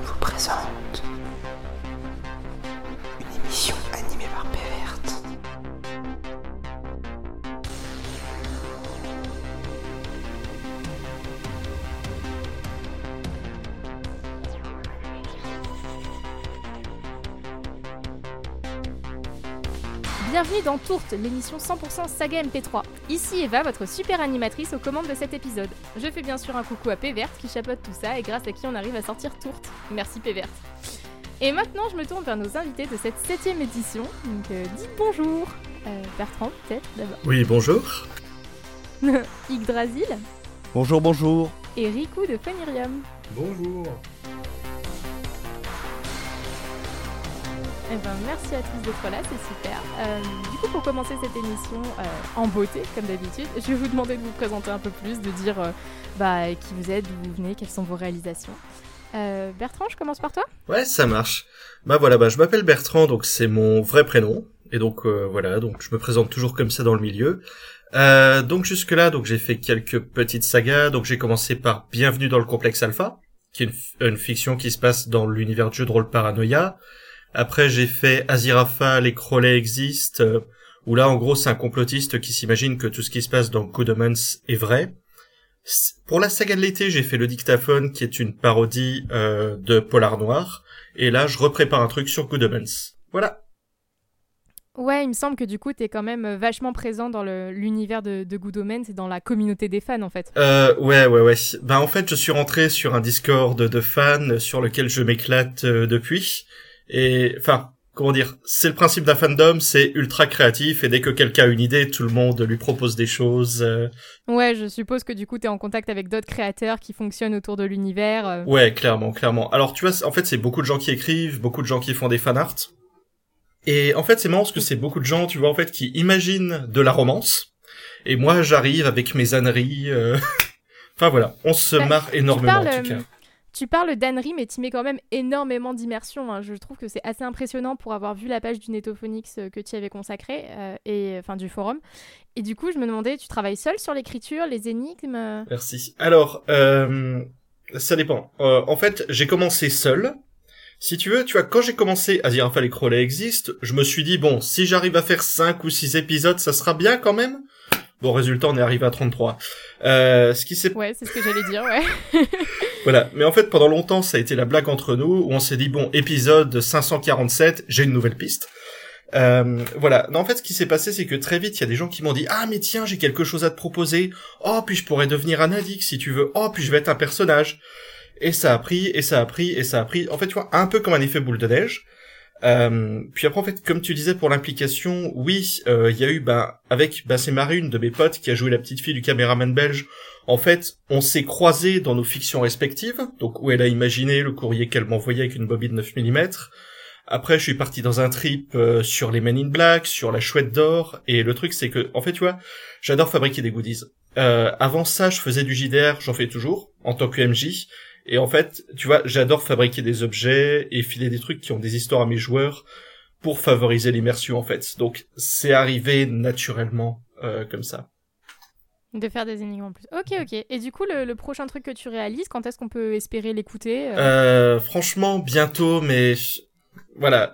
vous présente Bienvenue dans Tourte, l'émission 100% saga MP3. Ici Eva, votre super animatrice aux commandes de cet épisode. Je fais bien sûr un coucou à Péverte qui chapeaute tout ça et grâce à qui on arrive à sortir Tourte. Merci Péverte. Et maintenant, je me tourne vers nos invités de cette septième édition. Donc, euh, dites bonjour. Euh, Bertrand, peut-être d'abord. Oui, bonjour. Yggdrasil Bonjour, bonjour. et Riku de Funirium. Bonjour. Eh ben, merci à tous d'être là, c'est super. Euh, du coup, pour commencer cette émission euh, en beauté, comme d'habitude, je vais vous demander de vous présenter un peu plus, de dire euh, bah, qui vous êtes, d'où vous venez, quelles sont vos réalisations. Euh, Bertrand, je commence par toi. Ouais, ça marche. Bah voilà, bah je m'appelle Bertrand, donc c'est mon vrai prénom. Et donc euh, voilà, donc je me présente toujours comme ça dans le milieu. Donc jusque là, donc j'ai fait quelques petites sagas. Donc j'ai commencé par Bienvenue dans le complexe Alpha, qui est une fiction qui se passe dans l'univers de jeu de rôle Paranoia. Après j'ai fait Aziraphale et Crowley existent, euh, où là en gros c'est un complotiste qui s'imagine que tout ce qui se passe dans Good Omens est vrai. Pour la saga de l'été, j'ai fait le dictaphone, qui est une parodie euh, de Polar Noir. Et là, je reprépare un truc sur Good Omens. Voilà. Ouais, il me semble que du coup, t'es quand même euh, vachement présent dans l'univers de, de Good Omens et dans la communauté des fans, en fait. Euh, ouais, ouais, ouais. Ben en fait, je suis rentré sur un Discord de fans sur lequel je m'éclate euh, depuis. Et enfin, comment dire, c'est le principe d'un fandom, c'est ultra créatif et dès que quelqu'un a une idée, tout le monde lui propose des choses. euh. Ouais, je suppose que du coup, t'es en contact avec d'autres créateurs qui fonctionnent autour de l'univers. euh. Ouais, clairement, clairement. Alors tu vois, en fait, c'est beaucoup de gens qui écrivent, beaucoup de gens qui font des fanarts. Et en fait, c'est marrant parce que c'est beaucoup de gens, tu vois, en fait, qui imaginent de la romance. Et moi, j'arrive avec mes âneries. euh, enfin voilà, on se Bah, marre énormément parles, en tout cas. Tu parles d'Annery, mais tu mets quand même énormément d'immersion. hein. Je trouve que c'est assez impressionnant pour avoir vu la page du Netophonix euh, que tu avais consacrée, euh, et enfin du forum. Et du coup, je me demandais, tu travailles seul sur l'écriture, les énigmes? Merci. Alors, euh, ça dépend. Euh, en fait, j'ai commencé seul. Si tu veux, tu vois, quand j'ai commencé Aziraphale et Crowley existe, je me suis dit, bon, si j'arrive à faire 5 ou 6 épisodes, ça sera bien quand même. Bon, résultat, on est arrivé à 33. Euh, ce qui s'est Ouais, c'est ce que j'allais dire, ouais. Voilà, mais en fait pendant longtemps ça a été la blague entre nous où on s'est dit bon épisode 547 j'ai une nouvelle piste. Euh, voilà, non, en fait ce qui s'est passé c'est que très vite il y a des gens qui m'ont dit ah mais tiens j'ai quelque chose à te proposer. Oh puis je pourrais devenir un addict si tu veux. Oh puis je vais être un personnage. Et ça a pris et ça a pris et ça a pris. En fait tu vois un peu comme un effet boule de neige. Euh, puis après en fait comme tu disais pour l'implication oui euh, il y a eu ben avec ben c'est de mes potes qui a joué la petite fille du caméraman belge en fait, on s'est croisés dans nos fictions respectives, donc où elle a imaginé le courrier qu'elle m'envoyait avec une bobine 9 mm. Après, je suis parti dans un trip euh, sur les Men in Black, sur la chouette d'or, et le truc c'est que, en fait, tu vois, j'adore fabriquer des goodies. Euh, avant ça, je faisais du JDR, j'en fais toujours, en tant que MJ, et en fait, tu vois, j'adore fabriquer des objets et filer des trucs qui ont des histoires à mes joueurs pour favoriser l'immersion, en fait. Donc, c'est arrivé naturellement euh, comme ça. De faire des énigmes en plus. Ok, ok. Et du coup, le, le prochain truc que tu réalises, quand est-ce qu'on peut espérer l'écouter euh Euh, franchement, bientôt, mais voilà.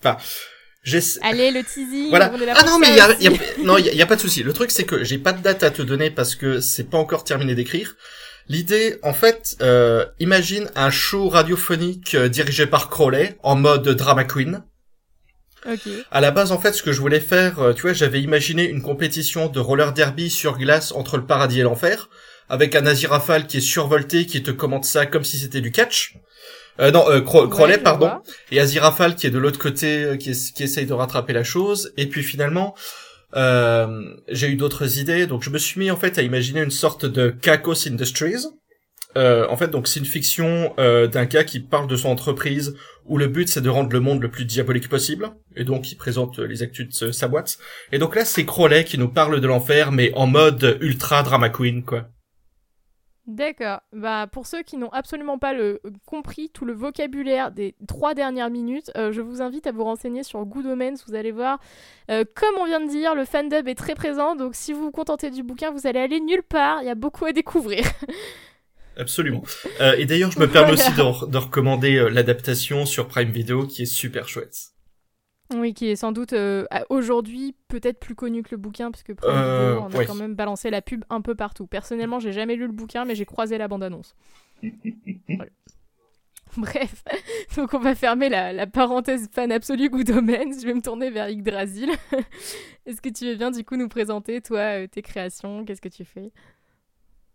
Enfin, j'essa- Allez, le teasing. Voilà. on Ah non, mais il y a, y a- non, il y a, y a pas de souci. Le truc, c'est que j'ai pas de date à te donner parce que c'est pas encore terminé d'écrire. L'idée, en fait, euh, imagine un show radiophonique euh, dirigé par Crowley en mode drama queen. Ok. À la base, en fait, ce que je voulais faire, euh, tu vois, j'avais imaginé une compétition de roller derby sur glace entre le paradis et l'enfer, avec un Aziraphale qui est survolté, qui te commente ça comme si c'était du catch. Euh, non, euh, Cro- Ouais, pardon. vois. Et Aziraphale qui est de l'autre côté, euh, qui, es- qui essaye de rattraper la chose. Et puis finalement, euh, j'ai eu d'autres idées, donc je me suis mis en fait à imaginer une sorte de Kakos Industries. Euh, en fait, donc c'est une fiction d'un gars qui parle de son entreprise où le but c'est de rendre le monde le plus diabolique possible, et donc il présente les actus de sa boîte. Et donc là, c'est Crowley qui nous parle de l'enfer, mais en mode ultra drama queen, quoi. D'accord. Bah, pour ceux qui n'ont absolument pas le, compris tout le vocabulaire des trois dernières minutes, euh, je vous invite à vous renseigner sur Good Omens. Vous allez voir, euh, comme on vient de dire, le fandom est très présent. Donc, si vous vous contentez du bouquin, vous allez aller nulle part. Il y a beaucoup à découvrir. Absolument. Euh, et d'ailleurs, je me permets aussi de, de recommander euh, l'adaptation sur Prime Video qui est super chouette. Oui, qui est sans doute euh, aujourd'hui peut-être plus connu que le bouquin, parce que Prime Euh, Video, on a ouais. quand même balancé la pub un peu partout. Personnellement, j'ai jamais lu le bouquin, mais j'ai croisé la bande-annonce. Voilà. Bref, donc on va fermer la, la parenthèse fan absolu goût domaine. Je vais me tourner vers Yggdrasil. Est-ce que tu veux bien du coup nous présenter, toi, tes créations? Qu'est-ce que tu fais?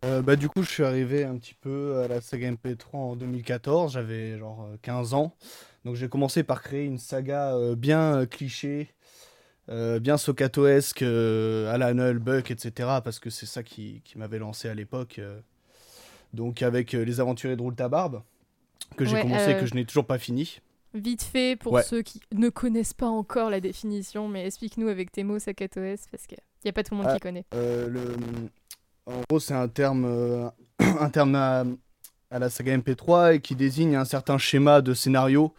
Euh, bah, du coup, je suis arrivé un petit peu à la saga MP3 en 2014. J'avais genre euh, 15 ans. Donc, j'ai commencé par créer une saga euh, bien euh, cliché, euh, bien socatoesque, euh, à la Noël Buck, etc. Parce que c'est ça qui, qui m'avait lancé à l'époque. euh. Donc, avec euh, Les Aventuriers de Rouletabille, que j'ai Ouais, commencé et euh, que je n'ai toujours pas fini. Vite fait, pour Ouais. ceux qui ne connaissent pas encore la définition, mais explique-nous avec tes mots Sakatoes, parce qu'il n'y a pas tout le monde Ah. qui connaît. Euh, le... En gros, c'est un terme, euh, un terme à, à la saga MP3 et qui désigne un certain schéma de scénario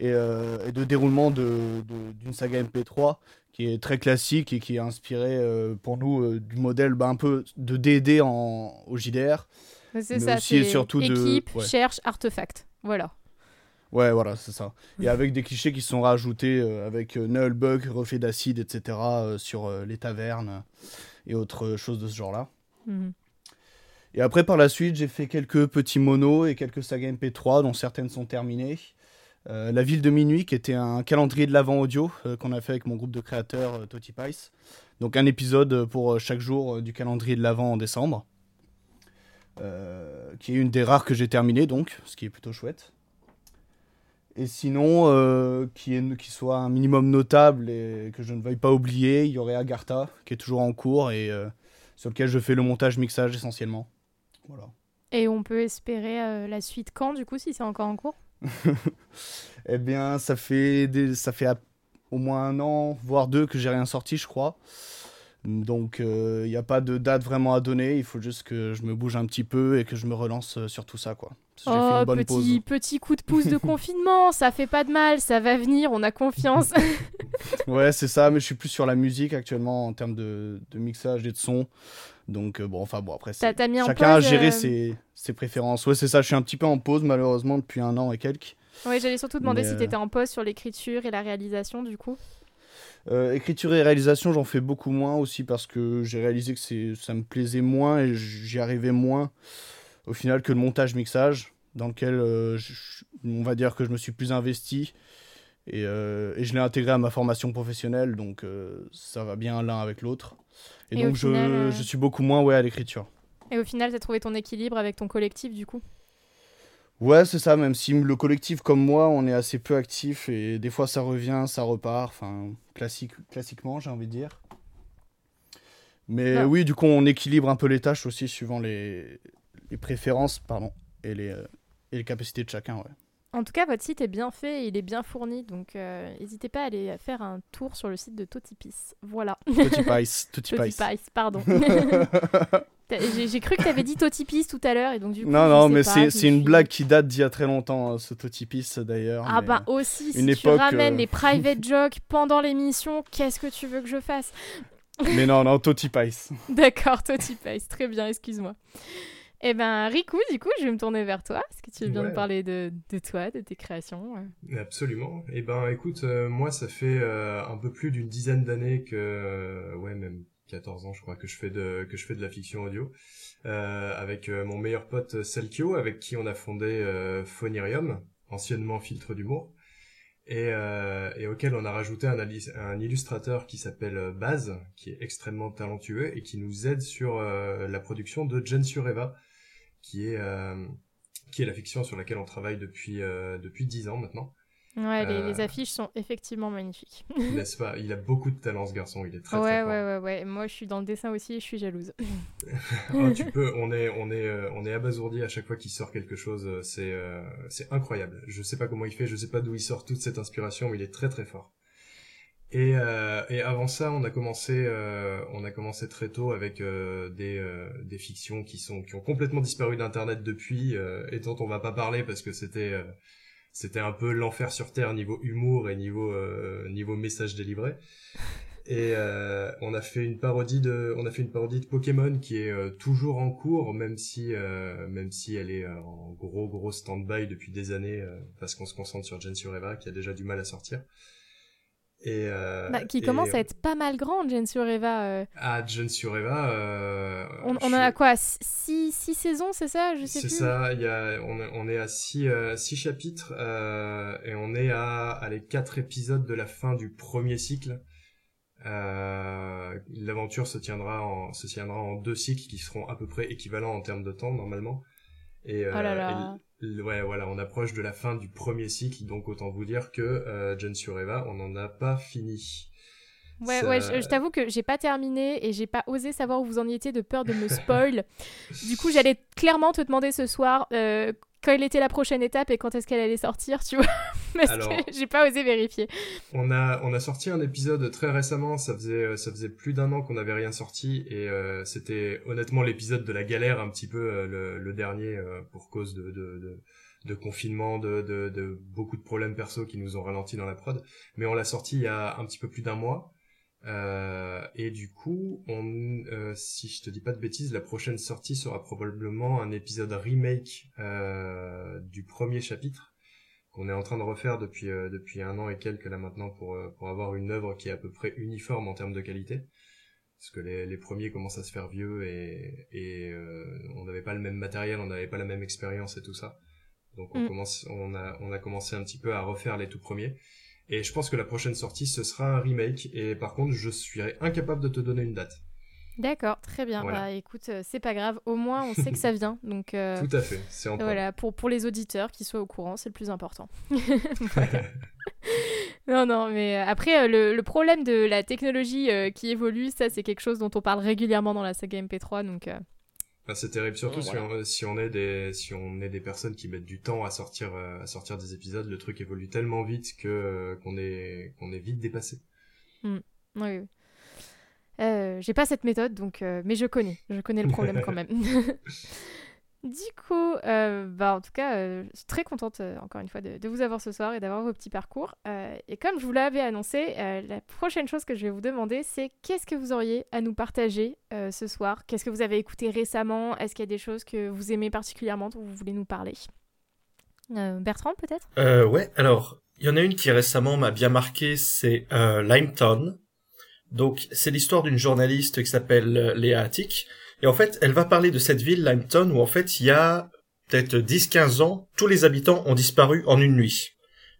et, euh, et de déroulement de- de- d'une saga MP3 qui est très classique et qui est inspiré euh, pour nous du modèle bah, un peu de D&D en, au JDR. C'est ça, c'est surtout de- équipe, ouais. cherche, artefact. Voilà. Ouais, voilà, c'est ça. Et avec des clichés qui sont rajoutés euh, avec euh, Nullbug, reflet d'acide, etc. euh, sur les tavernes et autres choses de ce genre-là. Mhm. Et après, par la suite, j'ai fait quelques petits monos et quelques sagas MP3, dont certaines sont terminées. Euh, la ville de minuit, qui était un calendrier de l'avant audio euh, qu'on a fait avec mon groupe de créateurs euh, Pice. Donc un épisode pour euh, chaque jour du calendrier de l'avant en décembre. Qui est une des rares que j'ai terminé, donc, ce qui est plutôt chouette. Et sinon, qui, qui soit un minimum notable et que je ne veuille pas oublier, il y aurait Agartha, qui est toujours en cours et sur lequel je fais le montage-mixage essentiellement. Voilà. Et on peut espérer euh, la suite quand, du coup, si c'est encore en cours? Eh bien, ça fait, des, ça fait à- au moins un an, voire deux, que j'ai rien sorti, je crois. Donc, il n'y a pas de date vraiment à donner. Il faut juste que je me bouge un petit peu et que je me relance euh, sur tout ça, quoi. Fait Oh, une bonne pause. petit, petit coup de pouce de confinement, ça fait pas de mal, ça va venir, on a confiance. Ouais, c'est ça, mais je suis plus sur la musique actuellement en termes de, de mixage et de son. Donc, euh, bon, enfin, bon, après, c'est- T'as en chacun a pause, géré euh, ses, ses préférences. Ouais, c'est ça, je suis un petit peu en pause, malheureusement, depuis un an et quelques. Ouais, j'allais surtout demander Mais, si euh, t'étais en pause sur l'écriture et la réalisation, du coup. Euh, écriture et réalisation, j'en fais beaucoup moins aussi parce que j'ai réalisé que c'est, ça me plaisait moins et j'y arrivais moins au final que le montage-mixage, dans lequel euh, je- on va dire que je me suis plus investi et, euh, et je l'ai intégré à ma formation professionnelle, donc ça va bien l'un avec l'autre. Et, donc je, final, je suis beaucoup moins ouais, à l'écriture. Et au final, t'as trouvé ton équilibre avec ton collectif, du coup? Ouais, c'est ça, même si le collectif comme moi, on est assez peu actif et des fois ça revient, ça repart, enfin, classique, classiquement, j'ai envie de dire. Mais Ah. oui, du coup, on équilibre un peu les tâches aussi suivant les, les préférences, pardon, et les, euh, et les capacités de chacun, ouais. En tout cas, votre site est bien fait, et il est bien fourni, donc euh, n'hésitez pas à aller faire un tour sur le site de Totipis. Voilà. Pice. Totipis, pardon. J'ai cru que t'avais dit Totipis tout à l'heure, et donc du coup. Non, non, mais c'est une blague qui date d'il y a très longtemps, euh, ce Totipis d'ailleurs. Ah mais, bah aussi, si une tu époque, ramènes euh, les private jokes pendant l'émission, qu'est-ce que tu veux que je fasse? Mais non, non, Toti Pice. D'accord, Totipis, très bien, excuse-moi. Eh ben, Riku, du coup, je vais me tourner vers toi. Est-ce que tu bien Ouais. me parler de, de toi, de tes créations Absolument. Et ben, écoute, euh, moi, ça fait euh, un peu plus d'une dizaine d'années que, euh, ouais, même 14 ans, je crois, que je fais de que je fais de la fiction audio avec mon meilleur pote Selkio, avec qui on a fondé Phonirium, anciennement Filtre d'humour, et, et auquel on a rajouté un, illustrateur qui s'appelle Baz, qui est extrêmement talentueux et qui nous aide sur la production de Jen Sureva, qui est euh, qui est la fiction sur laquelle on travaille depuis euh, depuis 10 ans maintenant. Ouais, les, Euh. les affiches sont effectivement magnifiques. N'est-ce pas Il a beaucoup de talent, ce garçon. Il est très ouais, très ouais, fort. ouais, ouais. Moi, je suis dans le dessin aussi et je suis jalouse. Oh, tu peux. On est, on est, euh, on est abasourdi à chaque fois qu'il sort quelque chose. C'est, euh, c'est incroyable. Je sais pas comment il fait. Je sais pas d'où il sort toute cette inspiration, mais il est très très fort. Et, euh, et avant ça, on a commencé, euh, on a commencé très tôt avec euh, des, euh, des fictions qui sont, qui ont complètement disparu d'internet depuis euh, et dont on va pas parler parce que c'était, euh, c'était un peu l'enfer sur terre niveau humour et niveau, niveau message délivré. Et on a fait une parodie de, on a fait une parodie de Pokémon qui est toujours en cours, même si, même si elle est en gros gros stand-by depuis des années, parce qu'on se concentre sur Gen Sureva qui a déjà du mal à sortir. Et euh, Bah, qui et- commence à être pas mal grande, Jen Sureva. euh. Ah, Gen Sureva. Euh, On, je on en suis- a quoi 6 saisons, c'est ça Je sais C'est plus? ça, il y a, on, est- on est à six, euh, six chapitres et on est à, à les quatre épisodes de la fin du premier cycle. L'aventure se tiendra en se tiendra en deux cycles qui seront à peu près équivalents en termes de temps normalement. Et, Oh là là. Ouais, voilà, on approche de la fin du premier cycle, donc autant vous dire que euh, John on n'en a pas fini. Ouais, Ça- ouais, je, je t'avoue que j'ai pas terminé et j'ai pas osé savoir où vous en étiez de peur de me spoil. du coup, j'allais clairement te demander ce soir euh, quelle était la prochaine étape et quand est-ce qu'elle allait sortir, tu vois. Parce Alors- que j'ai pas osé vérifier. On a, on a sorti un épisode très récemment, ça faisait, euh, ça faisait plus d'un an qu'on n'avait rien sorti, et euh, c'était honnêtement l'épisode de la galère, un petit peu euh, le, le dernier, euh, pour cause de, de, de, de confinement, de, de, de beaucoup de problèmes perso qui nous ont ralenti dans la prod. Mais on l'a sorti il y a un petit peu plus d'un mois. Euh, et du coup, on, euh, si je te dis pas de bêtises, la prochaine sortie sera probablement un épisode remake euh, du premier chapitre qu'on est en train de refaire depuis euh, depuis un an et quelques là maintenant pour euh, pour avoir une œuvre qui est à peu près uniforme en termes de qualité. Parce que les, les premiers commencent à se faire vieux et et euh, on n'avait pas le même matériel on n'avait pas la même expérience et tout ça. Donc on Mm. commence on a on a commencé un petit peu à refaire les tout premiers et je pense que la prochaine sortie ce sera un remake et par contre je suis incapable de te donner une date D'accord, très bien. Voilà. Bah écoute, euh, c'est pas grave. Au moins, on sait que ça vient. Donc euh, tout à fait c'est en voilà, pour, pour les auditeurs qui soient au courant, c'est le plus important. Non, non, mais euh, après, le, le problème de la technologie qui évolue, ça, c'est quelque chose dont on parle régulièrement dans la saga MP3. Donc, euh, C'est terrible, surtout Voilà. si, on, si on est des si on est des personnes qui mettent du temps à sortir euh, à sortir des épisodes, le truc évolue tellement vite que euh, qu'on est qu'on est vite dépassé. oui, oui. Euh, J'ai pas cette méthode, donc, euh, mais je connais. Je connais le problème quand même. Du coup, euh, bah, en tout cas, euh, je suis très contente, euh, encore une fois, de, de vous avoir ce soir et d'avoir vos petits parcours. Et comme je vous l'avais annoncé, la prochaine chose que je vais vous demander, c'est qu'est-ce que vous auriez à nous partager ce soir? Qu'est-ce que vous avez écouté récemment? Est-ce qu'il y a des choses que vous aimez particulièrement dont vous voulez nous parler? Bertrand, peut-être? Ouais, alors, il y en a une qui récemment m'a bien marqué, c'est Limetown. Donc, c'est l'histoire d'une journaliste qui s'appelle Léa Attic. Et en fait, elle va parler de cette ville, Limetown, où en fait, il y a peut-être 10-15 ans, tous les habitants ont disparu en une nuit.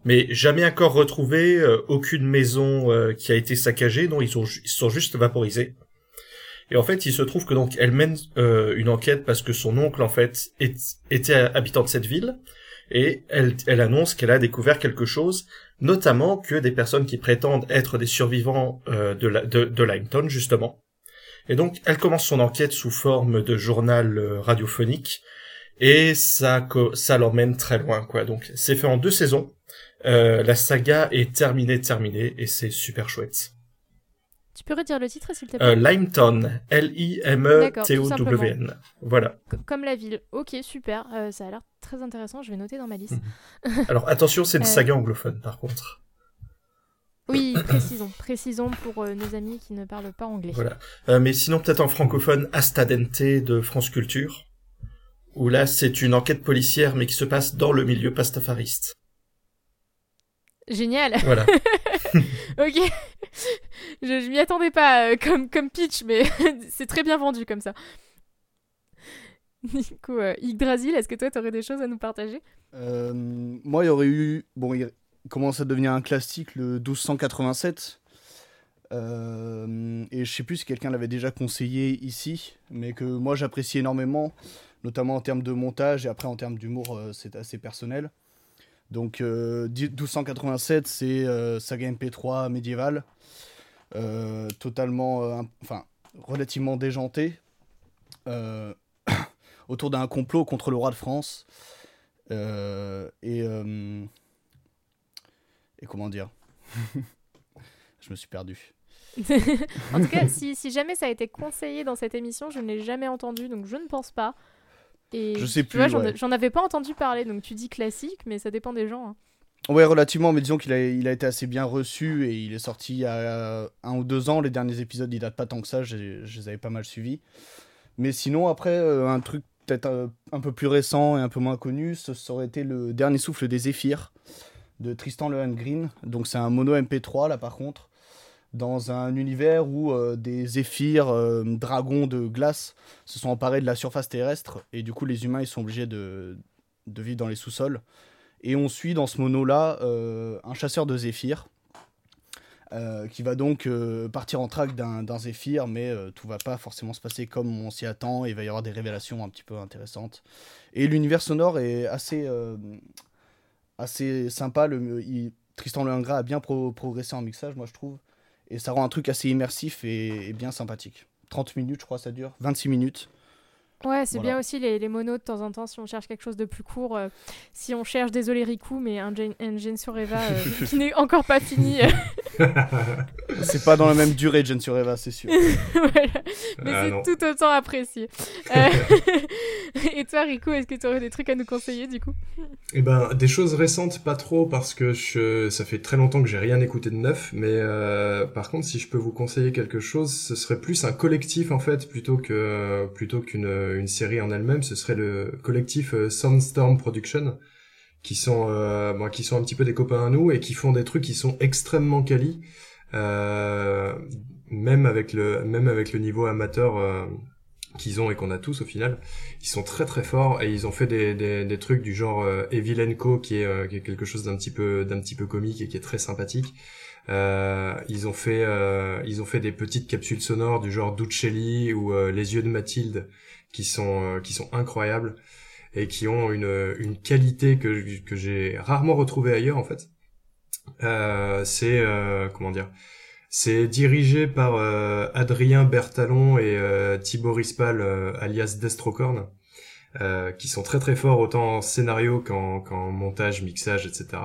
Mais jamais encore retrouvés, euh, aucune maison euh, qui a été saccagée, non, ils, sont juste vaporisés. Et en fait, il se trouve que donc elle mène euh, une enquête parce que son oncle en fait était habitant de cette ville et elle, annonce qu'elle a découvert quelque chose, notamment que des personnes qui prétendent être des survivants de, la, justement. Et donc, elle commence son enquête sous forme de journal euh, radiophonique, et ça, ça l'emmène très loin, quoi. Donc, c'est fait en deux saisons. Euh, la saga est terminée, terminée, et c'est super chouette. Tu peux redire le titre, s'il te plaît? Euh, Limetown, L-I-M-E-T-O-W-N. Voilà. Co- Comme la ville. Ok, super. Euh, ça a l'air très intéressant. Je vais noter dans ma liste. Alors, attention, c'est une Euh. saga anglophone, par contre. Oui, précisons. Précisons pour euh, nos amis qui ne parlent pas anglais. Voilà. Euh, mais sinon, peut-être en francophone, Astadente de France Culture, où là, c'est une enquête policière, mais qui se passe dans le milieu pastafariste. Génial. Voilà. ok. je je m'y attendais pas euh, comme, comme pitch, mais c'est très bien vendu comme ça. Du coup, euh, Yggdrasil, est-ce que toi, t'aurais des choses à nous partager? Euh, moi, il y aurait eu. Bon, il commence à devenir un classique, le 1287. Euh, et je sais plus si quelqu'un l'avait déjà conseillé ici, mais que moi j'apprécie énormément, notamment en termes de montage et après en termes d'humour, euh, c'est assez personnel. Donc euh, 10 1287, c'est euh, saga MP3 médiévale, totalement, enfin relativement déjanté, euh, autour d'un complot contre le roi de France. Et, et comment dire? Je me suis perdu. En tout cas, si, si jamais ça a été conseillé dans cette émission, je ne l'ai jamais entendu, donc je ne pense pas. Et Je sais plus, j'en ouais. avais pas entendu parler, donc tu dis classique, mais ça dépend des gens. hein. Ouais, relativement, mais disons qu'il a, il a été assez bien reçu et il est sorti il y a un ou deux ans. Les derniers épisodes, ils datent pas tant que ça, je, je les avais pas mal suivis. Mais sinon, après, euh, un truc peut-être un, un peu plus récent et un peu moins connu, ce ça aurait été le dernier souffle des Zéphyrs de Tristan Green. Donc c'est un mono MP3 là par contre, dans un univers où euh, des zéphyrs, euh, dragons de glace se sont emparés de la surface terrestre et du coup les humains ils sont obligés de, vivre dans les sous-sols. Et on suit dans ce mono-là euh, un chasseur de zéphyrs qui va donc partir en traque d'un zéphyr, mais tout va pas forcément se passer comme on s'y attend. Et il va y avoir des révélations un petit peu intéressantes. Et l'univers sonore est assez, assez sympa. Tristan Lehengrin a bien pro- progressé en mixage, moi je trouve. Et ça rend un truc assez immersif et, et bien sympathique. 30 minutes, je crois, ça dure. 26 minutes. Ouais, c'est Voilà. bien aussi les, les monos de temps en temps si on cherche quelque chose de plus court. euh, si on cherche, désolé Riku, mais un Gen, un Gen sur Eva euh, qui n'est encore pas fini. C'est pas dans la même durée, Jen sur Eva, c'est sûr. voilà. Mais Ah, c'est tout autant apprécié. Euh, Et toi, Riku, est-ce que tu aurais des trucs à nous conseiller du coup? Eh ben, des choses récentes, pas trop, parce que je, ça fait très longtemps que j'ai rien écouté de neuf, mais euh, par contre, si je peux vous conseiller quelque chose, ce serait plus un collectif, en fait, plutôt que plutôt qu'une une série en elle-même, ce serait le collectif euh, Sunstorm Production, qui sont, euh, qui sont un petit peu des copains à nous, et qui font des trucs qui sont extrêmement quali, euh, même avec le, même avec le niveau amateur euh, qu'ils ont et qu'on a tous au final ils sont très très forts et ils ont fait des, des, trucs du genre euh, Evil Co qui est, euh, qui est quelque chose d'un petit peu d'un petit peu comique et qui est très sympathique. Euh, ils ont fait euh, ils ont fait des petites capsules sonores du genre Ducelli ou euh, Les yeux de Mathilde qui sont euh, qui sont incroyables et qui ont une une qualité que que j'ai rarement retrouvée ailleurs en fait. Euh, c'est euh, comment dire c'est dirigé par euh, Adrien Bertalon et euh, Thibaut Rispal, euh, alias Destrocorn, qui sont très très forts autant en scénario qu'en qu'en montage, mixage, etc.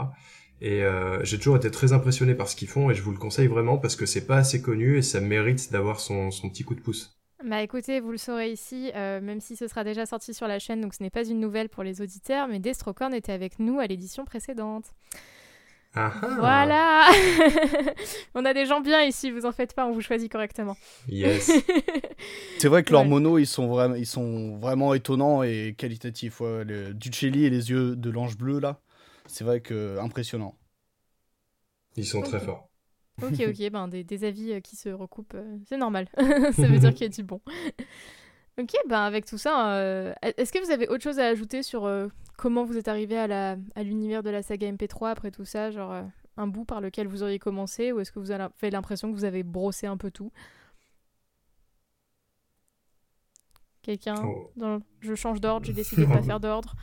Et j'ai toujours été très impressionné par ce qu'ils font et je vous le conseille vraiment parce que c'est pas assez connu et ça mérite d'avoir son, son petit coup de pouce. Bah écoutez, vous le saurez ici, euh, même si ce sera déjà sorti sur la chaîne, donc ce n'est pas une nouvelle pour les auditeurs, mais Destrocorn était avec nous à l'édition précédente. Ah ah Voilà On a des gens bien ici, vous en faites pas, on vous choisit correctement. Yes C'est vrai que leurs Ouais. monos, ils sont, vraiment, ils sont vraiment étonnants et qualitatifs. Ouais. Le Ducelli et les yeux de l'ange bleu, là, c'est vrai que impressionnant. Ils sont très forts. Ok, ok, ben des, des avis euh, qui se recoupent, euh, c'est normal. ça veut dire qu'il y a du bon. ok, ben avec tout ça, euh, est-ce que vous avez autre chose à ajouter sur euh, comment vous êtes arrivé à la- à l'univers de la saga MP3 après tout ça Genre euh, un bout par lequel vous auriez commencé ou est-ce que vous avez l'impression que vous avez brossé un peu tout? Quelqu'un Oh. dans- Je change d'ordre, j'ai décidé de pas faire d'ordre.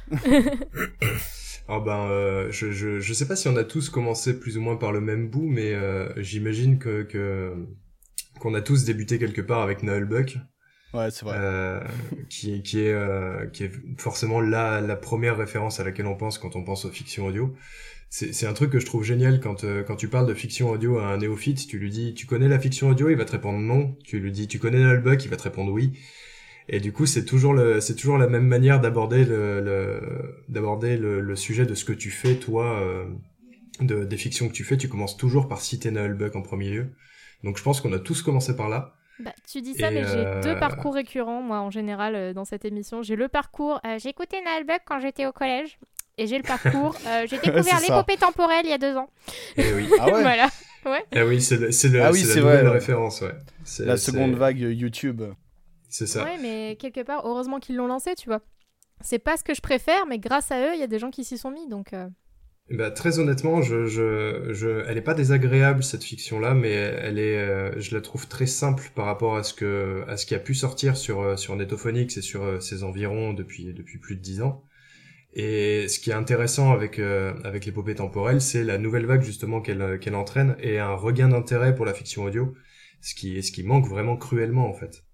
Ah ben, euh, je, je, je sais pas si on a tous commencé plus ou moins par le même bout, mais euh, j'imagine que que- qu'on a tous débuté quelque part avec Noël Buck. Ouais, c'est vrai. euh, qui, qui est euh, qui est forcément la la première référence à laquelle on pense quand on pense aux fictions audio. C'est c'est un truc que je trouve génial quand euh, quand tu parles de fiction audio à un néophyte, tu lui dis tu connais la fiction audio, il va te répondre non. Tu lui dis tu connais Nullbuck, il va te répondre oui. Et du coup, c'est toujours le c'est toujours la même manière d'aborder le, le d'aborder le, le sujet de ce que tu fais toi euh, de des fictions que tu fais, tu commences toujours par citer Nullbuck en premier lieu. Donc je pense qu'on a tous commencé par là. Bah, tu dis ça, Et, mais j'ai euh, deux parcours récurrents, moi, en général, euh, dans cette émission. J'ai le parcours, euh, j'ai écouté Buck quand j'étais au collège. Et j'ai le parcours, euh, j'ai découvert l'épopée temporelle il y a deux ans. Et oui. Ah ouais voilà. Ah oui, c'est le- c'est le- Ah oui, c'est c'est la vrai, nouvelle ouais. référence, ouais. C'est- La c'est- seconde vague YouTube. C'est ça. Ouais, mais quelque part, heureusement qu'ils l'ont lancé, tu vois. C'est pas ce que je préfère, mais grâce à eux, il y a des gens qui s'y sont mis, donc... euh, Bah, très honnêtement, je, je, je, elle est pas désagréable cette fiction-là, mais elle est, euh, je la trouve très simple par rapport à ce que, à ce qui a pu sortir sur euh, sur Netophonix et sur euh, ses environs depuis depuis plus de dix ans. Et ce qui est intéressant avec euh, avec l'épopée temporelle, c'est la nouvelle vague justement qu'elle qu'elle entraîne et un regain d'intérêt pour la fiction audio, ce qui ce qui manque vraiment cruellement en fait.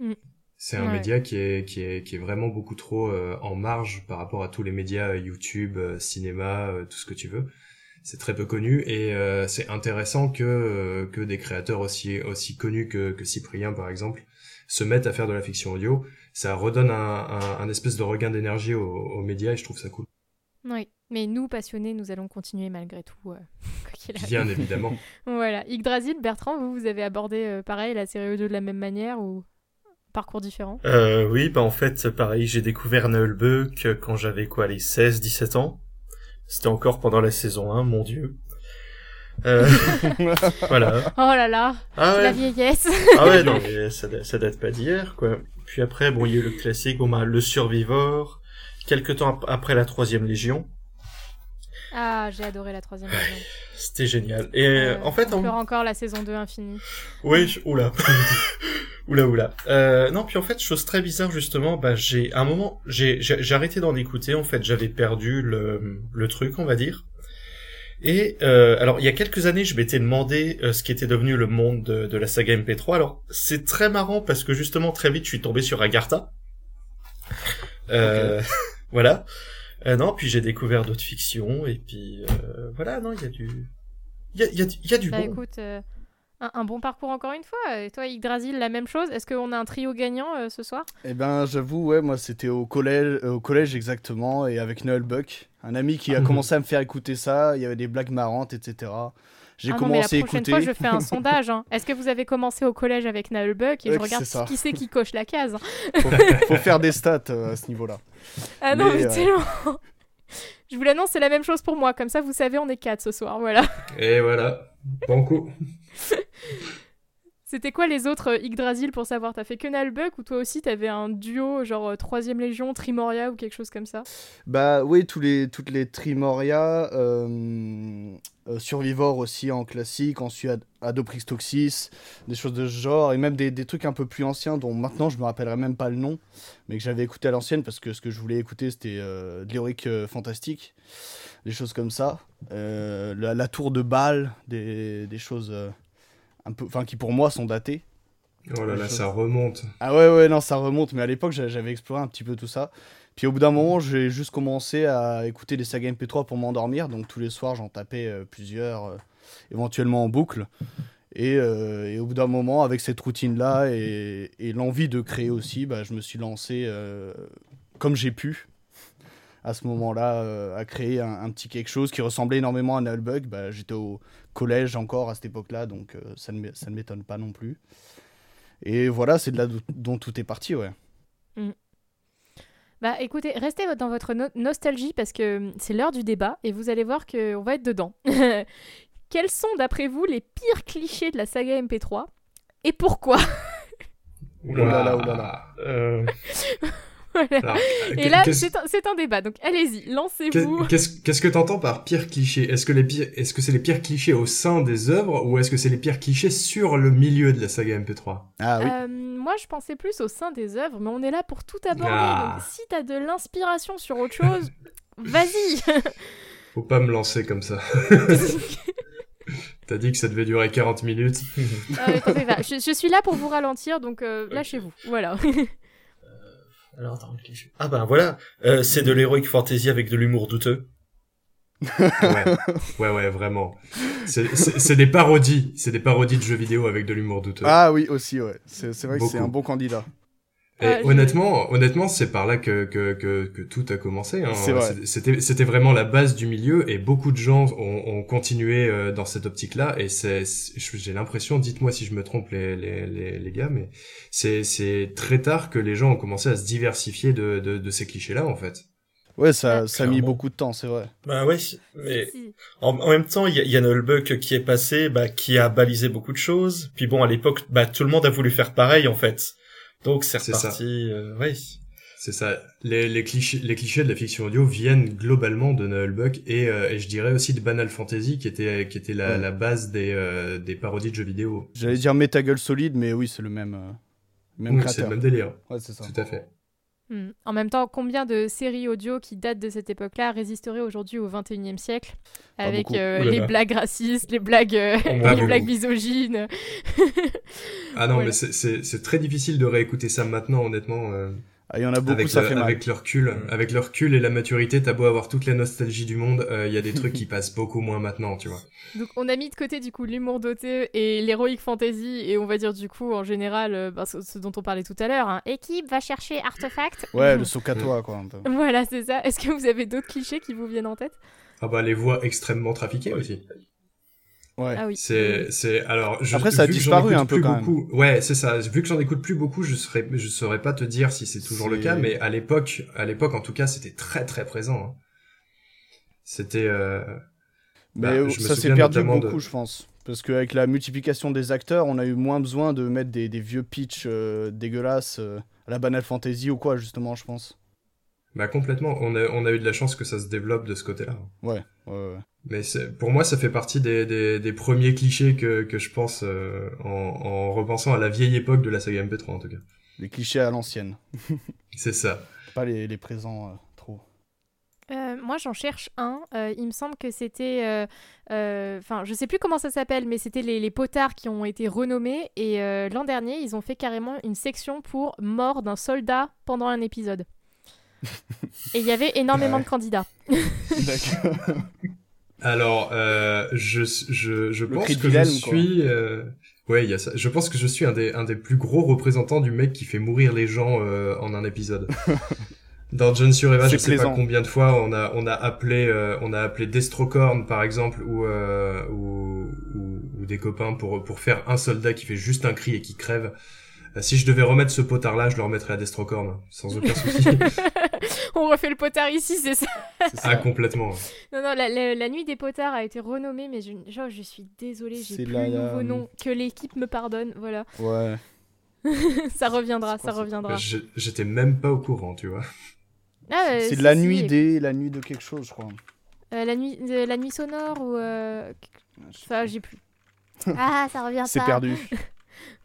Mm. C'est un Ouais. média qui est qui est qui est vraiment beaucoup trop euh, en marge par rapport à tous les médias euh, YouTube, euh, cinéma, tout ce que tu veux. C'est très peu connu et c'est intéressant que que des créateurs aussi aussi connus que que Cyprien par exemple se mettent à faire de la fiction audio. Ça redonne un un, un espèce de regain d'énergie aux, aux médias et je trouve ça cool. Oui, mais nous, passionnés, nous allons continuer malgré tout. Bien évidemment. Voilà. Yggdrasil, Bertrand, vous, vous avez abordé pareil la série audio de la même manière ou parcours différent Euh, oui, bah en fait, pareil, j'ai découvert Nullbuck euh, quand j'avais quoi, les 16-17 ans. C'était encore pendant la saison 1, mon dieu. Euh, voilà. Oh là là, Ah la vieillesse ah ouais, non, mais ça, ça date pas d'hier, quoi. Puis après, bon, il y a eu le classique, bon, bah, le Survivor. Quelques temps ap- après la troisième Légion. Ah, j'ai adoré la troisième saison. C'était génial. Et Euh, en fait, on en... pleure encore la saison 2 infinie. Oui, je- oula. oula, oula. Euh, non, puis en fait, chose très bizarre, justement, bah, j'ai, à un moment, j'ai, j'ai j'ai arrêté d'en écouter, en fait, j'avais perdu le, le truc, on va dire. Et, euh, alors, il y a quelques années, je m'étais demandé euh, ce qui était devenu le monde de, de la saga MP3. Alors, c'est très marrant parce que, justement, très vite, je suis tombé sur Agartha. Euh, voilà. Euh, non, puis j'ai découvert d'autres fictions, et puis, euh, voilà, non, il y a du, il y a, y a, il y a du Bah bon. écoute, euh, un, un bon parcours encore une fois. Et toi, Yggdrasil, la même chose. Est-ce qu'on a un trio gagnant euh, ce soir? Eh ben, j'avoue, ouais, moi c'était au collège, euh, au collège exactement, et avec Noël Buck, un ami qui a Mhm. commencé à me faire écouter ça. Il y avait des blagues marrantes, etc. J'ai Ah non, commencé mais à la prochaine écouter. fois, je fais un sondage. hein. Est-ce que vous avez commencé au collège avec Buck et je regarde qui c'est qui coche la case hein. faut, faut faire des stats euh, à ce niveau-là. Ah non, Mais, mais euh, tellement Je vous l'annonce, c'est la même chose pour moi. Comme ça, vous savez, on est quatre ce soir. Voilà. Et voilà. Bon coup. C'était quoi les autres euh, Yggdrasil pour savoir? T'as fait que ou toi aussi t'avais un duo genre euh, 3ème Légion, Trimoria ou quelque chose comme ça? Bah oui, tous les, toutes les Trimoria, euh, euh, Survivor aussi en classique, ensuite Ad- Adoprix Toxis, des choses de ce genre, et même des, trucs un peu plus anciens dont maintenant je me rappellerai même pas le nom, mais que j'avais écouté à l'ancienne parce que ce que je voulais écouter c'était euh, de l'héroïque euh, fantastique, des choses comme ça. Euh, la, tour de Bâle, des, choses euh, un peu, enfin qui pour moi sont datées. Oh là là, ça remonte. Ah ouais, ouais, non, ça remonte, mais à l'époque, j'a- j'avais exploré un petit peu tout ça. Puis au bout d'un moment, j'ai juste commencé à écouter des sagas MP3 pour m'endormir, donc tous les soirs, j'en tapais euh, plusieurs, euh, éventuellement en boucle. Et, euh, et au bout d'un moment, avec cette routine-là et, et l'envie de créer aussi, bah, je me suis lancé comme j'ai pu à ce moment-là euh, à créer un, un petit quelque chose qui ressemblait énormément à Nullbug. Bah, J'étais au collège encore à cette époque-là, donc euh, ça ne m'é- ça ne m'étonne pas non plus. Et voilà, c'est de là dont tout est parti, ouais. Bah écoutez, restez dans votre no- nostalgie parce que hum, c'est l'heure du débat et vous allez voir qu'on va être dedans. Quels sont d'après vous les pires clichés de la saga MP3 et pourquoi? Oulala, oulala. Euh, Voilà. Alors, Et là, c'est un, débat, donc allez-y, lancez-vous. Qu'est-ce que t'entends par pire cliché? Est-ce que les pires, est-ce que c'est les pires clichés au sein des œuvres ou est-ce que c'est les pires clichés sur le milieu de la saga MP3 Ah oui. Euh, moi, je pensais plus au sein des œuvres, mais on est là pour tout aborder. Ah. Donc, si t'as de l'inspiration sur autre chose, vas-y. Faut pas me lancer comme ça. T'as dit que ça devait durer 40 minutes. Euh, je, je suis là pour vous ralentir, donc euh, lâchez-vous. Voilà. Alors, attends, le cliché. Ah bah voilà, euh, c'est de l'heroic fantasy avec de l'humour douteux. Ouais, ouais, ouais, vraiment. C'est- C'est c'est des parodies. C'est des parodies de jeux vidéo avec de l'humour douteux. Ah oui, aussi, ouais. C'est c'est vrai que c'est un bon candidat. Et Ah, honnêtement, honnêtement, c'est par là que, que, que, que tout a commencé. Hein. C'est vrai. C'était, c'était vraiment la base du milieu et beaucoup de gens ont, ont continué euh, dans cette optique-là. Et c'est, j'ai l'impression, dites-moi si je me trompe les, les, les, les gars, mais c'est, c'est très tard que les gens ont commencé à se diversifier de, de, de ces clichés-là, en fait. Ouais, ça, Ouais, ça a mis beaucoup de temps, c'est vrai. Bah ouais, mais en, en même temps, il y a, il y a Nullbuck qui est passé, bah, qui a balisé beaucoup de choses. Puis bon, à l'époque, bah, tout le monde a voulu faire pareil, en fait. Donc c'est reparti, euh, ouais. C'est ça. Les, les, clichés, les clichés de la fiction audio viennent globalement de Nullbuck et, euh, et je dirais aussi de Banal Fantasy qui était, qui était la, Ouais. la base des, euh, des parodies de jeux vidéo. J'allais dire Metagueule solide, mais oui, c'est le même, euh, même Mmh, c'est le même délire. Ouais, c'est ça. Tout à fait. Hmm. En même temps, combien de séries audio qui datent de cette époque-là résisteraient aujourd'hui au 21e siècle Avec euh, les blagues racistes, les blagues, euh, les blagues misogynes. Ah non, Voilà. mais c'est très difficile de réécouter ça maintenant, honnêtement. euh. Ah, il y en a beaucoup, avec, ça le, fait mal. avec le recul, avec le recul et la maturité, t'as beau avoir toute la nostalgie du monde, euh, il y a des trucs qui passent beaucoup moins maintenant, tu vois. Donc on a mis de côté du coup l'humour doté et l'heroic fantasy et on va dire du coup en général euh, bah, ce, ce dont on parlait tout à l'heure. hein. Équipe va chercher artefact. Ouais, le socatois, quoi, un peu. Voilà c'est ça. Est-ce que vous avez d'autres clichés qui vous viennent en tête? Ah bah les voix extrêmement trafiquées aussi. Ouais. Ah oui. C'est, c'est, alors, je, Après, ça a disparu un peu plus quand même. beaucoup, Ouais, c'est ça. Vu que j'en écoute plus beaucoup, je saurais, je saurais pas te dire si c'est toujours le cas, mais à l'époque, à l'époque, en tout cas, c'était très, très présent. hein. C'était, euh, Mais Bah, je ça s'est perdu beaucoup, de- je pense. Parce qu'avec la multiplication des acteurs, on a eu moins besoin de mettre des, des vieux pitchs euh, dégueulasses euh, à la Banal Fantasy ou quoi, justement, je pense. Bah, complètement. On a, on a eu de la chance que ça se développe de ce côté-là. Ouais, ouais, ouais. Mais pour moi, ça fait partie des, des, des premiers clichés que, que je pense euh, en, en repensant à la vieille époque de la saga MP3 en tout cas. Les clichés à l'ancienne. C'est ça. Pas les, les présents euh, trop. Euh, moi, j'en cherche un. Euh, il me semble que c'était. euh, euh, Enfin, je sais plus comment ça s'appelle, mais c'était les, les potards qui ont été renommés. Et euh, l'an dernier, ils ont fait carrément une section pour mort d'un soldat pendant un épisode. Et il y avait énormément Ouais. de candidats. D'accord. Alors, euh, je, je, je pense que je suis... euh, Ouais, il y a ça. Je pense que je suis un des, un des plus gros représentants du mec qui fait mourir les gens euh, en un épisode. Dans John sur Eva, je sais pas combien de fois on a, on a appelé, euh, on a appelé Destrocorn par exemple, ou, euh, ou, ou, ou des copains pour, pour faire un soldat qui fait juste un cri et qui crève. Si je devais remettre ce potard-là, je le remettrais à Destrocorn, sans aucun souci. On refait le potard ici, c'est ça C'est ah, ça. complètement. Non, non, la, la- la nuit des potards a été renommée, mais je, genre, je suis désolée, j'ai plus la- le nouveau nom. Que l'équipe me pardonne, voilà. Ouais. ça reviendra, quoi, ça reviendra. J'étais même pas au courant, tu vois. Ah, euh, C'est la si, nuit des. La nuit de quelque chose, je crois. euh, la, nuit, de- la nuit sonore ou... euh, Ça, j'ai plus. Ah, ça revient C'est perdu.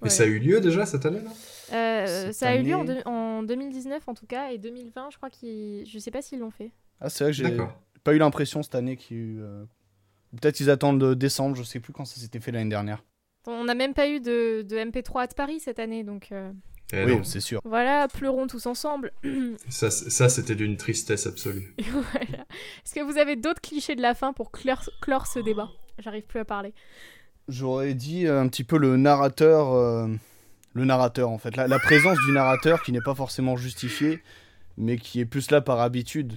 Mais ça a eu lieu déjà cette année, là Euh, ça a eu lieu en, année- deux- en 2019 en tout cas, et 2020, je crois qu'ils... Je sais pas s'ils l'ont fait. Ah, c'est vrai que j'ai pas eu l'impression cette année qu'il y a eu. euh, Peut-être qu'ils attendent de décembre, je sais plus quand ça s'était fait l'année dernière. On n'a même pas eu de, de MP3 de Paris cette année, donc euh, Eh oui, c'est sûr. voilà, pleurons tous ensemble. Ça, ça c'était d'une tristesse absolue. voilà. Est-ce que vous avez d'autres clichés de la fin pour clore, clore ce débat? J'arrive plus à parler. J'aurais dit un petit peu le narrateur. euh, Le narrateur, en fait. La, la présence du narrateur qui n'est pas forcément justifiée, mais qui est plus là par habitude.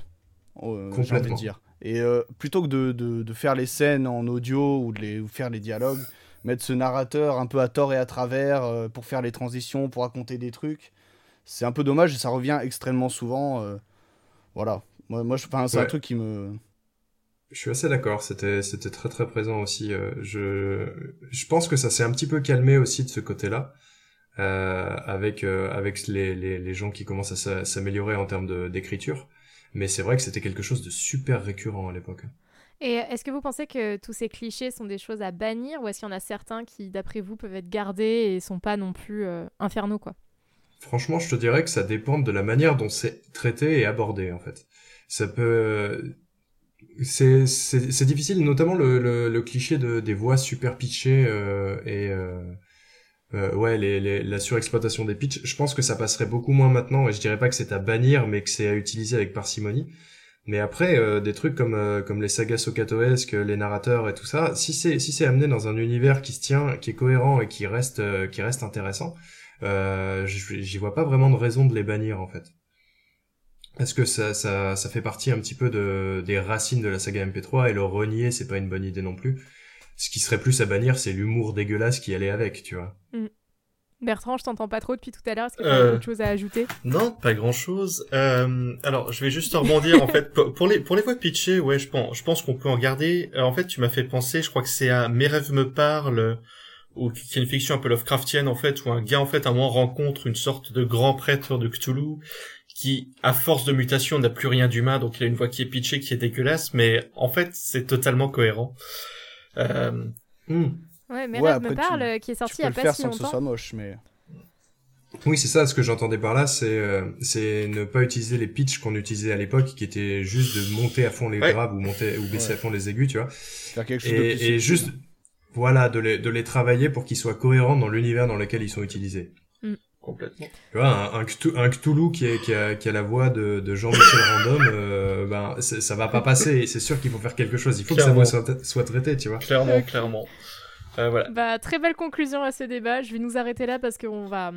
euh, J'ai envie de dire. Et euh, plutôt que de, de- de faire les scènes en audio ou de les, ou faire les dialogues, mettre ce narrateur un peu à tort et à travers euh, pour faire les transitions, pour raconter des trucs, c'est un peu dommage et ça revient extrêmement souvent. voilà. Moi, moi c'est un Ouais. truc qui me. Je suis assez d'accord, c'était c'était très très présent aussi. euh, je je pense que ça s'est un petit peu calmé aussi de ce côté-là, euh, avec euh, avec les, les les gens qui commencent à s'a- s'améliorer en termes d'écriture. Mais c'est vrai que c'était quelque chose de super récurrent à l'époque. Et est-ce que vous pensez que tous ces clichés sont des choses à bannir ou est-ce qu'il y en a certains qui, d'après vous, peuvent être gardés et sont pas non plus euh, infernaux quoi? Franchement, je te dirais que ça dépend de la manière dont c'est traité et abordé en fait. Ça peut c'est difficile, notamment le le, le cliché de des voix super pitchées euh, et euh, euh, ouais les, les la surexploitation des pitchs. Je pense que ça passerait beaucoup moins maintenant et je dirais pas que c'est à bannir, mais que c'est à utiliser avec parcimonie. Mais après, euh, des trucs comme euh, comme les sagas sokatoesques, les narrateurs et tout ça, si c'est si c'est amené dans un univers qui se tient, qui est cohérent et qui reste euh, qui reste intéressant, euh, j'y vois pas vraiment de raison de les bannir en fait. Parce que ça, ça, ça fait partie un petit peu de, des racines de la saga MP3 et le renier, c'est pas une bonne idée non plus. Ce qui serait plus à bannir, c'est l'humour dégueulasse qui allait avec, tu vois. Bertrand, je t'entends pas trop depuis tout à l'heure. Est-ce que tu Euh. as autre chose à ajouter? Non, pas grand chose. Euh, alors, je vais juste rebondir en fait pour pour les pour les voix pitchées. Ouais, je pense je pense qu'on peut en garder. Euh, en fait, tu m'as fait penser. Je crois que c'est à Mes rêves me parlent ou qui est une fiction un peu Lovecraftienne en fait, où un gars en fait à un moment rencontre une sorte de grand prêtre de Cthulhu qui, à force de mutation, n'a plus rien d'humain, donc il a une voix qui est pitchée, qui est dégueulasse, mais en fait c'est totalement cohérent. Euh, Ouais, mais Ouais, me parle, euh, qui est sorti il y a le pas faire si sans que ce longtemps. soit moche, mais. Oui, c'est ça, ce que j'entendais par là, c'est euh, c'est ne pas utiliser les pitchs qu'on utilisait à l'époque, qui étaient juste de monter à fond les Ouais. graves ou monter ou baisser Ouais. à fond les aigus, tu vois. Faire quelque chose de plus Et, et subtil. juste, voilà, de les, de les travailler pour qu'ils soient cohérents dans l'univers dans lequel ils sont utilisés. Complètement. Tu vois, un, un, Cthulhu, un Cthulhu qui, est, qui, a, qui a la voix de, de Jean-Michel Random, euh, ben, ça va pas passer. C'est sûr qu'il faut faire quelque chose. Il faut que sa voix soit, soit traitée, tu vois. Clairement, clairement. Euh, voilà. Bah, très belle conclusion à ce débat. Je vais nous arrêter là parce qu'on va,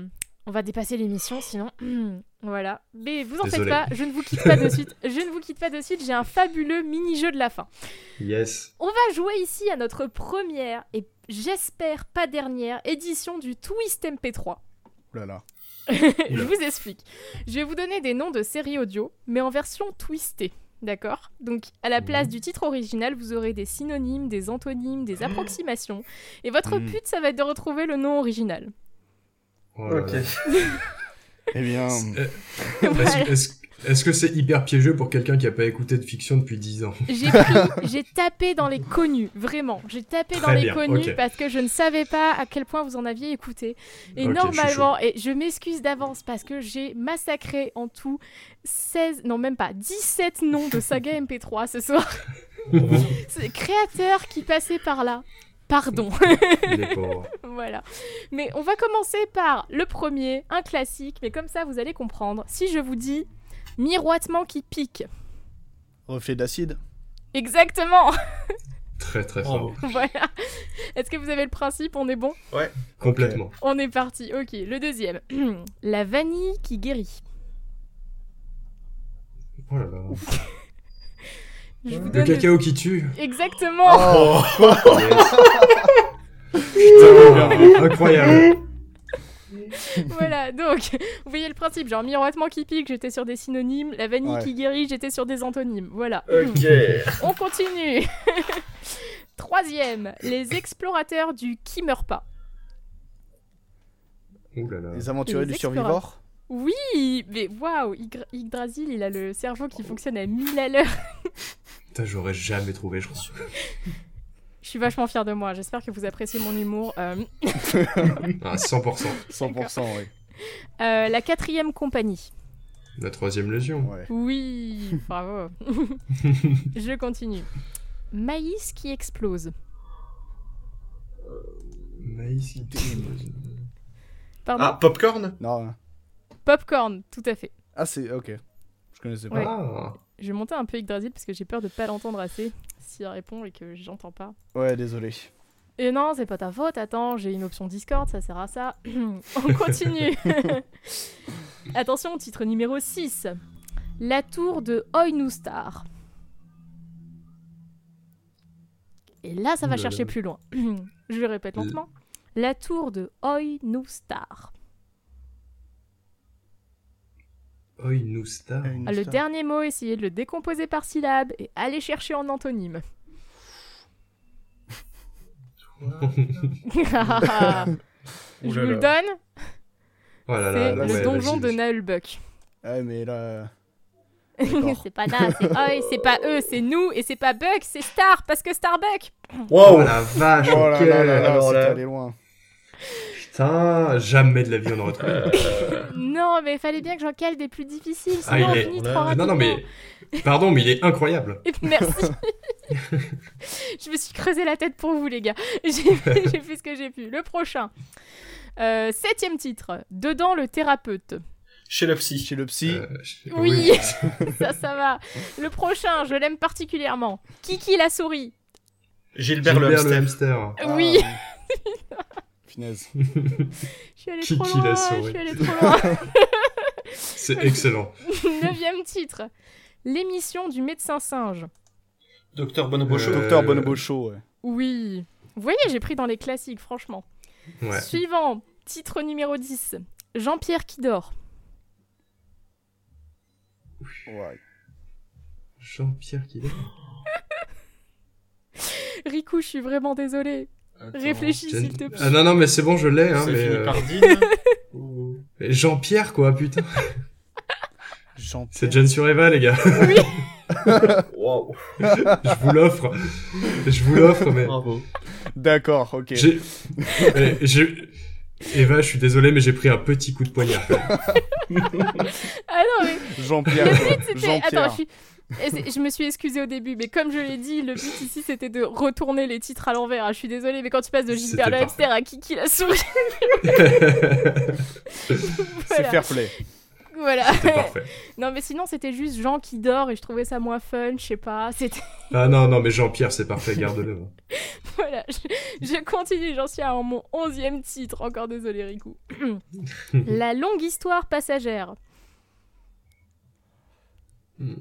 on va dépasser l'émission sinon. voilà. Mais vous en faites pas, je ne vous quitte pas de suite. Je ne vous quitte pas de suite. J'ai un fabuleux mini-jeu de la fin. Yes. On va jouer ici à notre première et j'espère pas dernière édition du Twist MP3. Oh là là. je vous explique. Je vais vous donner des noms de séries audio, mais en version twistée. D'accord? Donc, à la place du titre original, vous aurez des synonymes, des antonymes, des approximations. Et votre but, ça va être de retrouver le nom original. Oh Ok. là. Eh bien, Est-ce Voilà. est-ce- est-ce que c'est hyper piégeux pour quelqu'un qui a pas écouté de fiction depuis 10 ans J'ai tapé dans les connus, vraiment. J'ai tapé dans les bien, connus parce que je ne savais pas à quel point vous en aviez écouté. Et Ok, je normalement, et je m'excuse d'avance parce que j'ai massacré en tout 16, non même pas, 17 noms de saga MP3 ce soir. C'est créateurs qui passaient par là. Pardon. Voilà. Mais on va commencer par le premier, un classique, mais comme ça vous allez comprendre. Si je vous dis miroitement qui pique. reflet d'acide. Exactement. Très très fort. Voilà. Est-ce que vous avez le principe? On est bon? Complètement. On est parti. Ok, le deuxième. La vanille qui guérit. Oh là là. Je vous Le donne le- cacao qui tue. Exactement. Oh, Yes. Incroyable. voilà, donc, vous voyez le principe. Genre, miroitement qui pique, j'étais sur des synonymes. La vanille Ouais. qui guérit, j'étais sur des antonymes. Voilà. Ok. On continue. Troisième. Les explorateurs du qui meurt pas. Ouh là là. Les aventuriers Les du survivor? Oui, mais waouh, Yggd- Yggdrasil, il a le cerveau qui fonctionne à 1000 à l'heure. Putain, j'aurais jamais trouvé, je crois. Je suis vachement fière de moi. J'espère que vous appréciez mon humour. Euh, Ah, 100%. 100%, oui. euh, la quatrième compagnie. La troisième légion. Ouais. Oui, bravo. Je continue. Maïs qui explose. Maïs qui Pardon Ah, popcorn? Non. Popcorn, tout à fait. Ah, c'est. Ok. Je connaissais pas. Ouais. Ah. Je vais monter un peu Yggdrasil parce que j'ai peur de pas l'entendre assez s'il répond et que j'entends pas. Ouais, désolé. Et non, c'est pas ta faute, attends, j'ai une option Discord, ça sert à ça. On continue. Attention, titre numéro 6. La tour de Oinustar. Et là, ça va chercher plus loin. Je le répète lentement. La tour de Oinustar. Nousta. Ah, Ah, le dernier mot, essayez de le décomposer par syllabe et allez chercher en antonyme. Je vous le donne, Oh c'est le ouais, donjon de. Ouais, mais là. C'est pas Da, c'est Oi, c'est pas eux, c'est nous, et c'est pas Buck, c'est Star, parce que Starbuck Oh Wow la vache, Oh là ok. là là là, alors c'est là- allé loin. Putain, jamais de la vie on aurait trouvé. Non, mais fallait bien que j'en cale des plus difficiles, Ah, on il est- finit on trop a- rapidement. non, non, mais. Pardon, mais il est incroyable. Merci Je me suis creusé la tête pour vous, les gars. J'ai fait, ce que j'ai pu. Le prochain. Euh, septième titre. Dedans le thérapeute. Chez le psy. Chez le psy. Euh, Oui, ça, ça va. Le prochain, je l'aime particulièrement. Kiki la souris. Gilbert, le Gilbert le hamster. hamster. Ah, Oui, Je suis allée Kiki trop loin. la Je suis allée trop loin. C'est excellent. Neuvième titre. L'émission du médecin singe. Docteur Bonobo Show. Euh, Docteur Bonobo Show, ouais. Oui. Vous voyez, j'ai pris dans les classiques, franchement. Ouais. Suivant, titre numéro 10. Jean-Pierre qui dort. Ouais. Jean-Pierre qui Riku, je suis vraiment désolée. Attends. Réfléchis, s'il te plaît. Ah non, non, mais c'est bon, je l'ai, hein, mais, euh, ou- mais Jean-Pierre, quoi, putain. Jean C'est Jen sur Eva, les gars. Wow. Je vous l'offre. Je vous l'offre, mais. Bravo. D'accord, ok. J'ai. mais j'ai- Eva, je suis désolé, mais j'ai pris un petit coup de poignard. Ah non, mais Jean-Pierre. Jean-Pierre. Attends, je suis. Et je me suis excusée au début, mais comme je l'ai dit, le but ici c'était de retourner les titres à l'envers. Ah, je suis désolée, mais quand tu passes de Gilbert le hamster à Kiki la souris, C'est voilà. fair play. voilà. C'est parfait. non, mais sinon c'était juste Jean qui dort et je trouvais ça moins fun, je sais pas. C'était Ah non, non, mais Jean-Pierre, c'est parfait, garde-le. voilà. Je, je continue, j'en suis à mon onzième titre. Encore désolé, Riku. la longue histoire passagère. Hmm.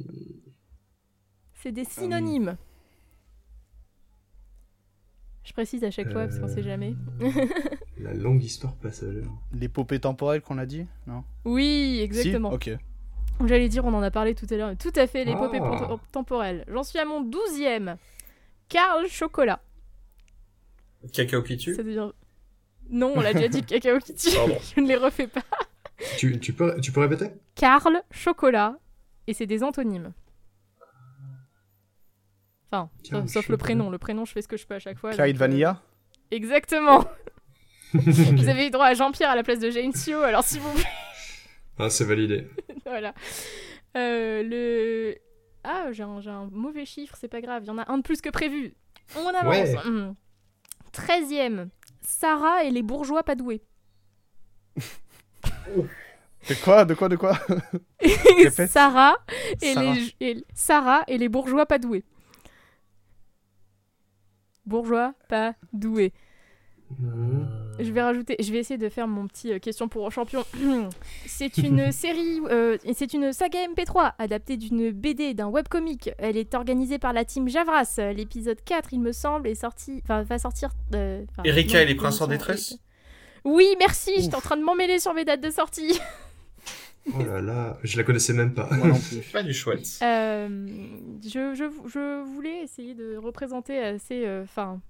C'est des synonymes. Je précise à chaque fois parce qu'on Euh. sait jamais. La longue histoire passagère. L'épopée temporelle qu'on a dit Non? Oui, exactement. Si ok. J'allais dire, on en a parlé tout à l'heure. mais Tout à fait, l'épopée Ah. temporelle. J'en suis à mon douzième. Karl Chocolat. Cacao qui tue? Ça devient... Non, on l'a déjà dit, cacao qui tue. Pardon. Je ne les refais pas. Tu, tu, peux, tu peux répéter? Karl Chocolat. Et c'est des antonymes. Enfin, Karl sauf, sauf le prénom. Le prénom, je fais ce que je peux à chaque fois. Clyde donc, euh, Vanilla Exactement. Vous avez eu droit à Jean-Pierre à la place de Jane Sio, alors s'il vous plaît. Ah, c'est validé. voilà. Euh, le. Ah, j'ai un, mauvais chiffre, c'est pas grave. Il y en a un de plus que prévu. On avance. Ouais. Hum. 13e. Sarah et les bourgeois pas doués. De quoi De quoi De quoi? Sarah et Sarah. les et- Sarah et les bourgeois pas doués. Bourgeois pas doués. Hmm. Je vais rajouter, je vais essayer de faire mon petit euh, question pour un champion. c'est une série, euh, et c'est une saga MP3 adaptée d'une BD, d'un webcomic. Elle est organisée par la team Javras. L'épisode 4, il me semble, est sorti, enfin va sortir. euh, Erika non, et les princes en détresse Oui, merci. J'étais en train de m'emmêler sur mes dates de sortie. Oh là là, je la connaissais même pas. Moi non plus. Pas du chouette. Euh, je, je, je voulais essayer de représenter assez, euh, enfin,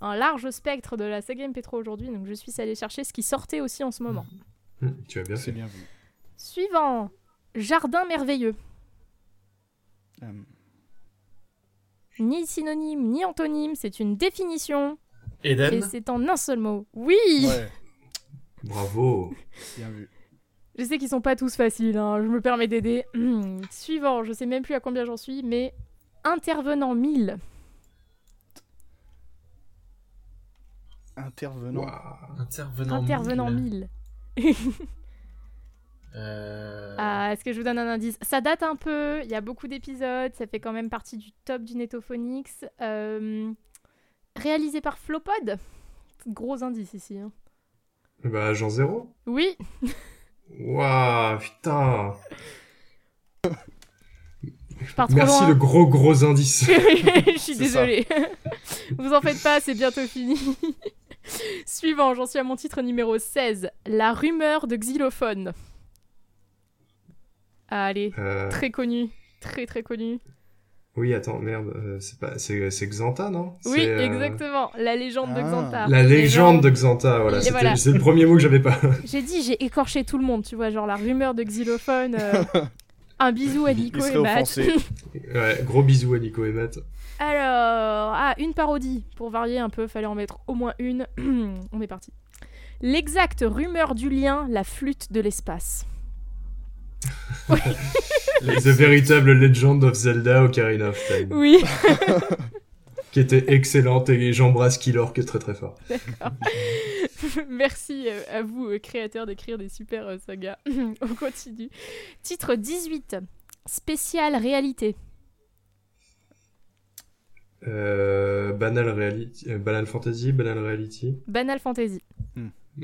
un large spectre de la saga MP3 aujourd'hui. Donc je suis allée chercher ce qui sortait aussi en ce moment. Hmm, tu as bien C'est fait. bien vu. Suivant, Jardin merveilleux. Euh, Ni synonyme, ni antonyme, c'est une définition. Et Eden c'est en un seul mot. Oui ouais, Bravo. bien vu. Je sais qu'ils sont pas tous faciles, hein, je me permets d'aider. Suivant, je sais même plus à combien j'en suis, mais intervenant 1000. Intervenant. Waouh. Intervenant. Intervenant mille. 1000. Euh... Ah, est-ce que je vous donne un indice? Ça date un peu, il y a beaucoup d'épisodes, ça fait quand même partie du top du Netophonix. Euh, réalisé par Flopod. Gros indice ici. hein. Bah, Jean Zéro. Oui, Waouh, putain. je pars trop Merci loin. le gros gros indice. je suis désolée. Vous en faites pas, c'est bientôt fini. Suivant, j'en suis à mon titre numéro 16. La rumeur de xylophone. Ah, allez, Euh, très connu. Très très connu. Oui, attends, merde, euh, c'est pas, c'est, c'est Xanta, non? Oui, euh, exactement. La légende de Ah. Xantar. La légende de Xanta, voilà. Et c'était- voilà. C'est le premier mot que j'avais pas. J'ai dit, j'ai écorché tout le monde, tu vois, genre la rumeur de xylophone. euh, Un bisou à Nico et Matt. ouais, gros bisous à Nico et Matt. Alors, ah, une parodie. Pour varier un peu, fallait en mettre au moins une. On est parti. L'exacte rumeur du lien, la flûte de l'espace. The Veritable Legend of Zelda Ocarina of Time. Oui, Qui était excellente et j'embrasse Killor qui est très très fort. merci euh, à vous, euh, créateurs, d'écrire des super euh, sagas. On continue. Titre 18. Spécial réalité. Euh, Banal Reality, euh, Banal Fantasy, Banal Reality. Banal Fantasy.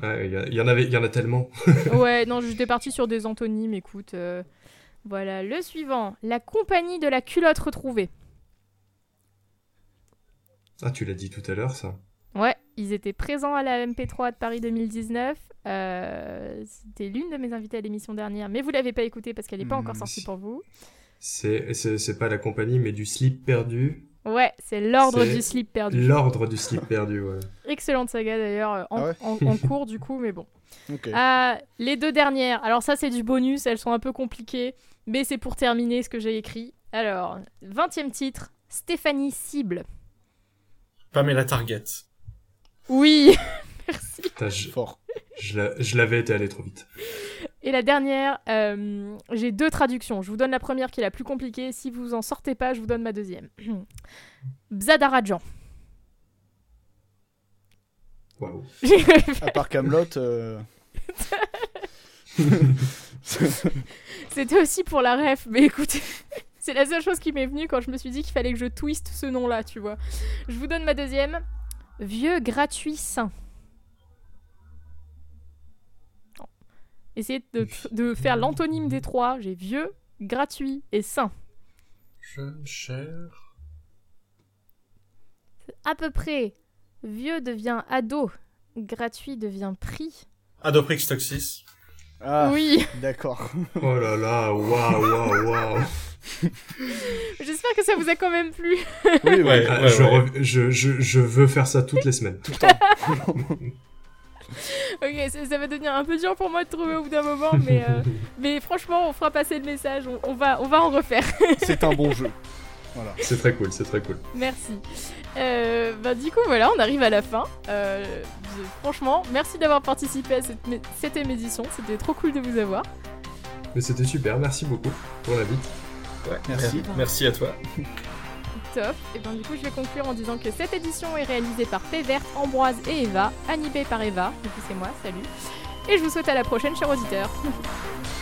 Ouais, il y, en avait, il y en a tellement. Ouais, non, j'étais partie sur des antonymes, écoute. euh, Voilà, le suivant. La compagnie de la culotte retrouvée. Ah, tu l'as dit tout à l'heure, ça. Ouais, ils étaient présents à la MP3 de Paris 2019. Euh, C'était l'une de mes invitées à l'émission dernière, mais vous l'avez pas écoutée parce qu'elle n'est pas Hmm, encore sortie si. pour vous. C'est pas la compagnie, mais du slip perdu. Ouais, c'est l'ordre du slip perdu. L'ordre du slip perdu, ouais. Excellente saga d'ailleurs, euh, en, Ah ouais en- en cours du coup, mais bon. Ok. Ah, les deux dernières, alors ça c'est du bonus, elles sont un peu compliquées, mais c'est pour terminer ce que j'ai écrit. Alors, 20 titre, Stéphanie Cible. Pamela Target. Oui, merci. Putain, je, Fort. je l'avais été allé trop vite. Et la dernière, euh, j'ai deux traductions. Je vous donne la première qui est la plus compliquée. Si vous en sortez pas, je vous donne ma deuxième. Bzadarajan. Waouh. À part Camelot, euh, C'était aussi pour la ref, mais écoutez, c'est la seule chose qui m'est venue quand je me suis dit qu'il fallait que je twiste ce nom-là, tu vois. Je vous donne ma deuxième. Vieux gratuit sain. Essayez de, de faire l'antonyme des trois. J'ai vieux, gratuit et sain. Jeune, cher. À peu près. Vieux devient ado, gratuit devient prix. Adoprix Toxis. Ah, Oui, d'accord. Oh là là, waouh, waouh, waouh. j'espère que ça vous a quand même plu. Oui, Ouais, ouais, je, ouais. je, je, je veux faire ça toutes les semaines. Tout le temps. Ok, ça, ça va devenir un peu dur pour moi de trouver au bout d'un moment, mais, euh, mais franchement, on fera passer le message, on, on va, on va en refaire. C'est un bon jeu. Voilà. C'est très cool, c'est très cool. Merci. Euh, bah, du coup, voilà, on arrive à la fin. Euh, franchement, merci d'avoir participé à cette, cette émission, c'était trop cool de vous avoir. Mais c'était super, merci beaucoup pour l'invite. Ouais, Merci. Merci à toi. Et ben du coup, je vais conclure en disant que cette édition est réalisée par Pévert, Ambroise et Eva, animée par Eva. Du coup, c'est moi. Salut. Et je vous souhaite à la prochaine, chers auditeurs.